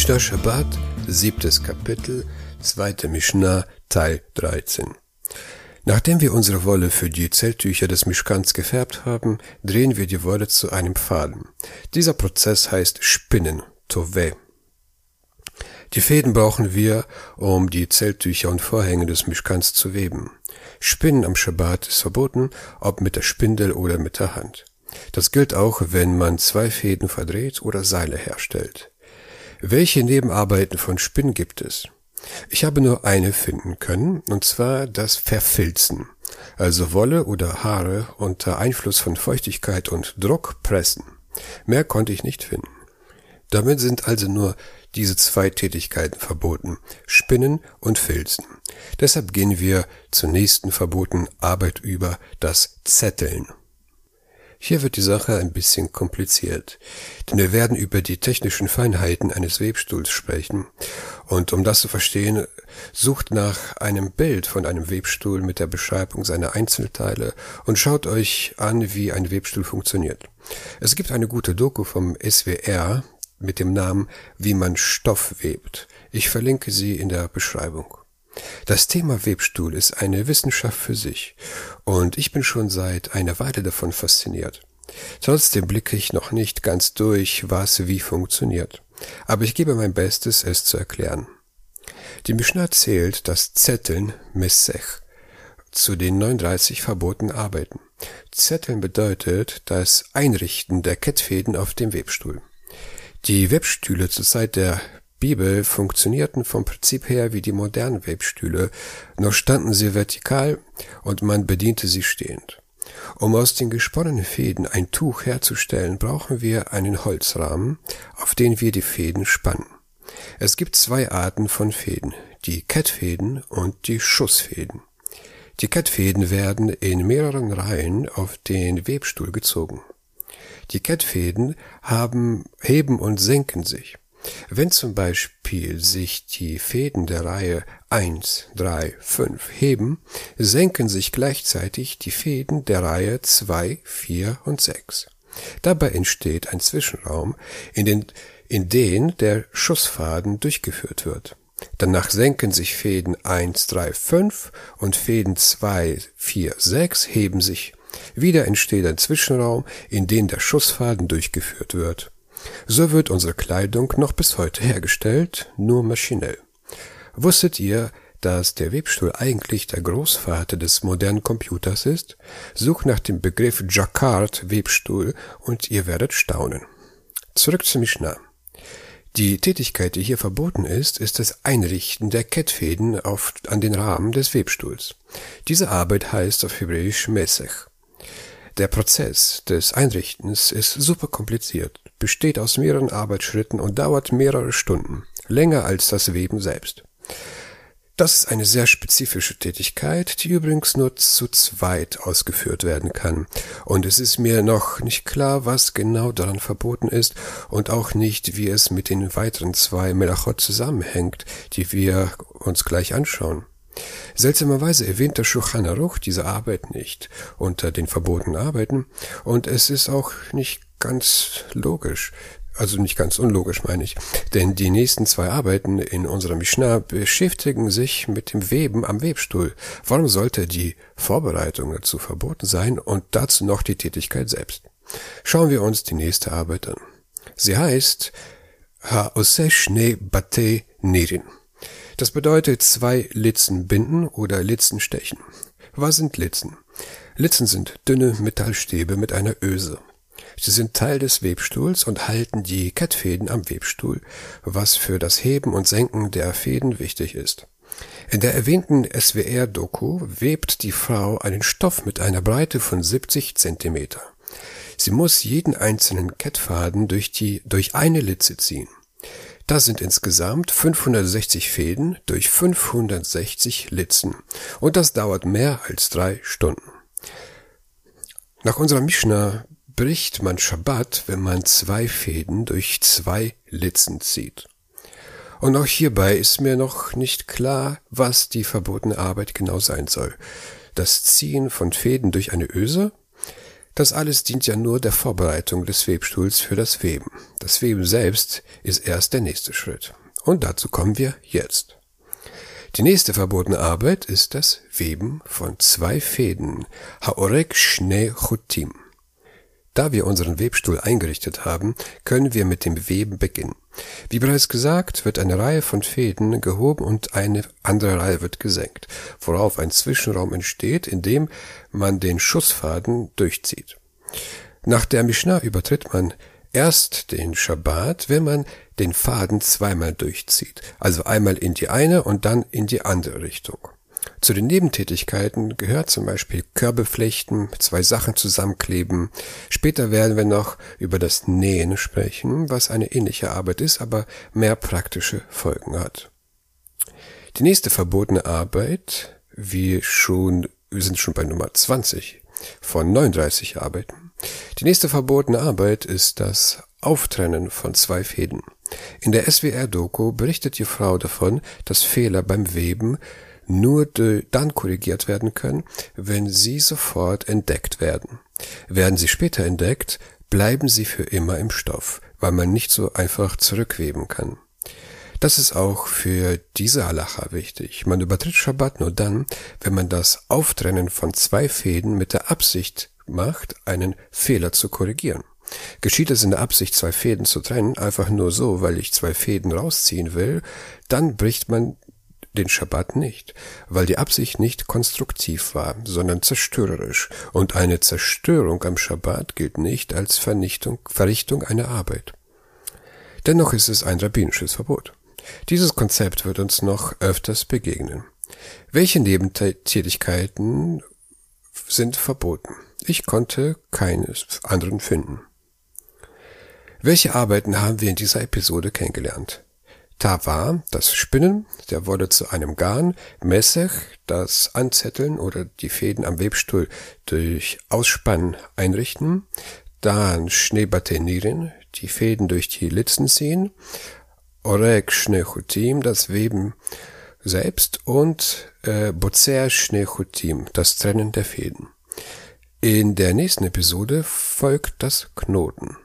Mishnah Shabbat, siebtes Kapitel, zweite Mishnah, Teil 13. Nachdem wir unsere Wolle für die Zelttücher des Mischkans gefärbt haben, drehen wir die Wolle zu einem Faden. Dieser Prozess heißt Spinnen, Tove. Die Fäden brauchen wir, um die Zelttücher und Vorhänge des Mischkans zu weben. Spinnen am Schabbat ist verboten, ob mit der Spindel oder mit der Hand. Das gilt auch, wenn man zwei Fäden verdreht oder Seile herstellt. Welche Nebenarbeiten von Spinnen gibt es? Ich habe nur eine finden können, und zwar das Verfilzen, also Wolle oder Haare unter Einfluss von Feuchtigkeit und Druck pressen. Mehr konnte ich nicht finden. Damit sind also nur diese zwei Tätigkeiten verboten, Spinnen und Filzen. Deshalb gehen wir zur nächsten verbotenen Arbeit über, das Zetteln. Hier wird die Sache ein bisschen kompliziert, denn wir werden über die technischen Feinheiten eines Webstuhls sprechen. Und um das zu verstehen, sucht nach einem Bild von einem Webstuhl mit der Beschreibung seiner Einzelteile und schaut euch an, wie ein Webstuhl funktioniert. Es gibt eine gute Doku vom SWR mit dem Namen Wie man Stoff webt. Ich verlinke sie in der Beschreibung. Das Thema Webstuhl ist eine Wissenschaft für sich und ich bin schon seit einer Weile davon fasziniert. Trotzdem blicke ich noch nicht ganz durch, was wie funktioniert. Aber ich gebe mein Bestes, es zu erklären. Die Mishnah zählt das Zetteln Messech zu den 39 verbotenen Arbeiten. Zetteln bedeutet das Einrichten der Kettfäden auf dem Webstuhl. Die Webstühle zur Zeit der Bibel funktionierten vom Prinzip her wie die modernen Webstühle, nur standen sie vertikal und man bediente sie stehend. Um aus den gesponnenen Fäden ein Tuch herzustellen, brauchen wir einen Holzrahmen, auf den wir die Fäden spannen. Es gibt zwei Arten von Fäden, die Kettfäden und die Schussfäden. Die Kettfäden werden in mehreren Reihen auf den Webstuhl gezogen. Die Kettfäden haben, heben und senken sich. Wenn zum Beispiel sich die Fäden der Reihe 1, 3, 5 heben, senken sich gleichzeitig die Fäden der Reihe 2, 4 und 6. Dabei entsteht ein Zwischenraum, in den, in den der Schussfaden durchgeführt wird. Danach senken sich Fäden 1, 3, 5 und Fäden 2, 4, 6 heben sich. Wieder entsteht ein Zwischenraum, in den der Schussfaden durchgeführt wird. So wird unsere Kleidung noch bis heute hergestellt, nur maschinell. Wusstet ihr, dass der Webstuhl eigentlich der Großvater des modernen Computers ist? Sucht nach dem Begriff Jacquard Webstuhl und ihr werdet staunen. Zurück zu Mishnah. Die Tätigkeit, die hier verboten ist, ist das Einrichten der Kettfäden auf, an den Rahmen des Webstuhls. Diese Arbeit heißt auf Hebräisch Mesech. Der Prozess des Einrichtens ist super kompliziert, besteht aus mehreren Arbeitsschritten und dauert mehrere Stunden, länger als das Weben selbst. Das ist eine sehr spezifische Tätigkeit, die übrigens nur zu zweit ausgeführt werden kann. Und es ist mir noch nicht klar, was genau daran verboten ist und auch nicht, wie es mit den weiteren zwei Melachot zusammenhängt, die wir uns gleich anschauen. Seltsamerweise erwähnt der Shulchan diese Arbeit nicht unter den verbotenen Arbeiten und es ist auch nicht ganz logisch, also nicht ganz unlogisch meine ich, denn die nächsten zwei Arbeiten in unserer Mishnah beschäftigen sich mit dem Weben am Webstuhl. Warum sollte die Vorbereitung dazu verboten sein und dazu noch die Tätigkeit selbst? Schauen wir uns die nächste Arbeit an. Sie heißt Ha'oseh Shne Bate Nirin. Das bedeutet zwei Litzen binden oder Litzen stechen. Was sind Litzen? Litzen sind dünne Metallstäbe mit einer Öse. Sie sind Teil des Webstuhls und halten die Kettfäden am Webstuhl, was für das Heben und Senken der Fäden wichtig ist. In der erwähnten SWR-Doku webt die Frau einen Stoff mit einer Breite von 70 Zentimeter. Sie muss jeden einzelnen Kettfaden durch die, durch eine Litze ziehen. Das sind insgesamt 560 Fäden durch 560 Litzen. Und das dauert mehr als drei Stunden. Nach unserer Mishnah bricht man Schabbat, wenn man zwei Fäden durch zwei Litzen zieht. Und auch hierbei ist mir noch nicht klar, was die verbotene Arbeit genau sein soll. Das Ziehen von Fäden durch eine Öse? Das alles dient ja nur der Vorbereitung des Webstuhls für das Weben. Das Weben selbst ist erst der nächste Schritt. Und dazu kommen wir jetzt. Die nächste verbotene Arbeit ist das Weben von zwei Fäden. Haorek Shne Chutim. Da wir unseren Webstuhl eingerichtet haben, können wir mit dem Weben beginnen. Wie bereits gesagt, wird eine Reihe von Fäden gehoben und eine andere Reihe wird gesenkt, worauf ein Zwischenraum entsteht, in dem man den Schussfaden durchzieht. Nach der Mishnah übertritt man erst den Schabbat, wenn man den Faden zweimal durchzieht, also einmal in die eine und dann in die andere Richtung. Zu den Nebentätigkeiten gehört zum Beispiel Körbeflechten, zwei Sachen zusammenkleben. Später werden wir noch über das Nähen sprechen, was eine ähnliche Arbeit ist, aber mehr praktische Folgen hat. Die nächste verbotene Arbeit, wir schon, wir sind schon bei Nummer 20 von 39 Arbeiten. Die nächste verbotene Arbeit ist das Auftrennen von zwei Fäden. In der SWR-Doku berichtet die Frau davon, dass Fehler beim Weben nur dann korrigiert werden können, wenn sie sofort entdeckt werden. Werden sie später entdeckt, bleiben sie für immer im Stoff, weil man nicht so einfach zurückweben kann. Das ist auch für diese Halacha wichtig. Man übertritt Schabbat nur dann, wenn man das Auftrennen von zwei Fäden mit der Absicht macht, einen Fehler zu korrigieren. Geschieht es in der Absicht, zwei Fäden zu trennen, einfach nur so, weil ich zwei Fäden rausziehen will, dann bricht man den Schabbat nicht, weil die Absicht nicht konstruktiv war, sondern zerstörerisch, und eine Zerstörung am Schabbat gilt nicht als Vernichtung, Verrichtung einer Arbeit. Dennoch ist es ein rabbinisches Verbot. Dieses Konzept wird uns noch öfters begegnen. Welche Nebentätigkeiten sind verboten? Ich konnte keines anderen finden. Welche Arbeiten haben wir in dieser Episode kennengelernt? Tavar, das Spinnen der Wolle zu einem Garn, Messech, das Anzetteln oder die Fäden am Webstuhl durch Ausspannen einrichten, dann Schneebatenieren, die Fäden durch die Litzen ziehen, Orek Schnechutim, das Weben selbst und äh, Bozer Schnechutim, das Trennen der Fäden. In der nächsten Episode folgt das Knoten.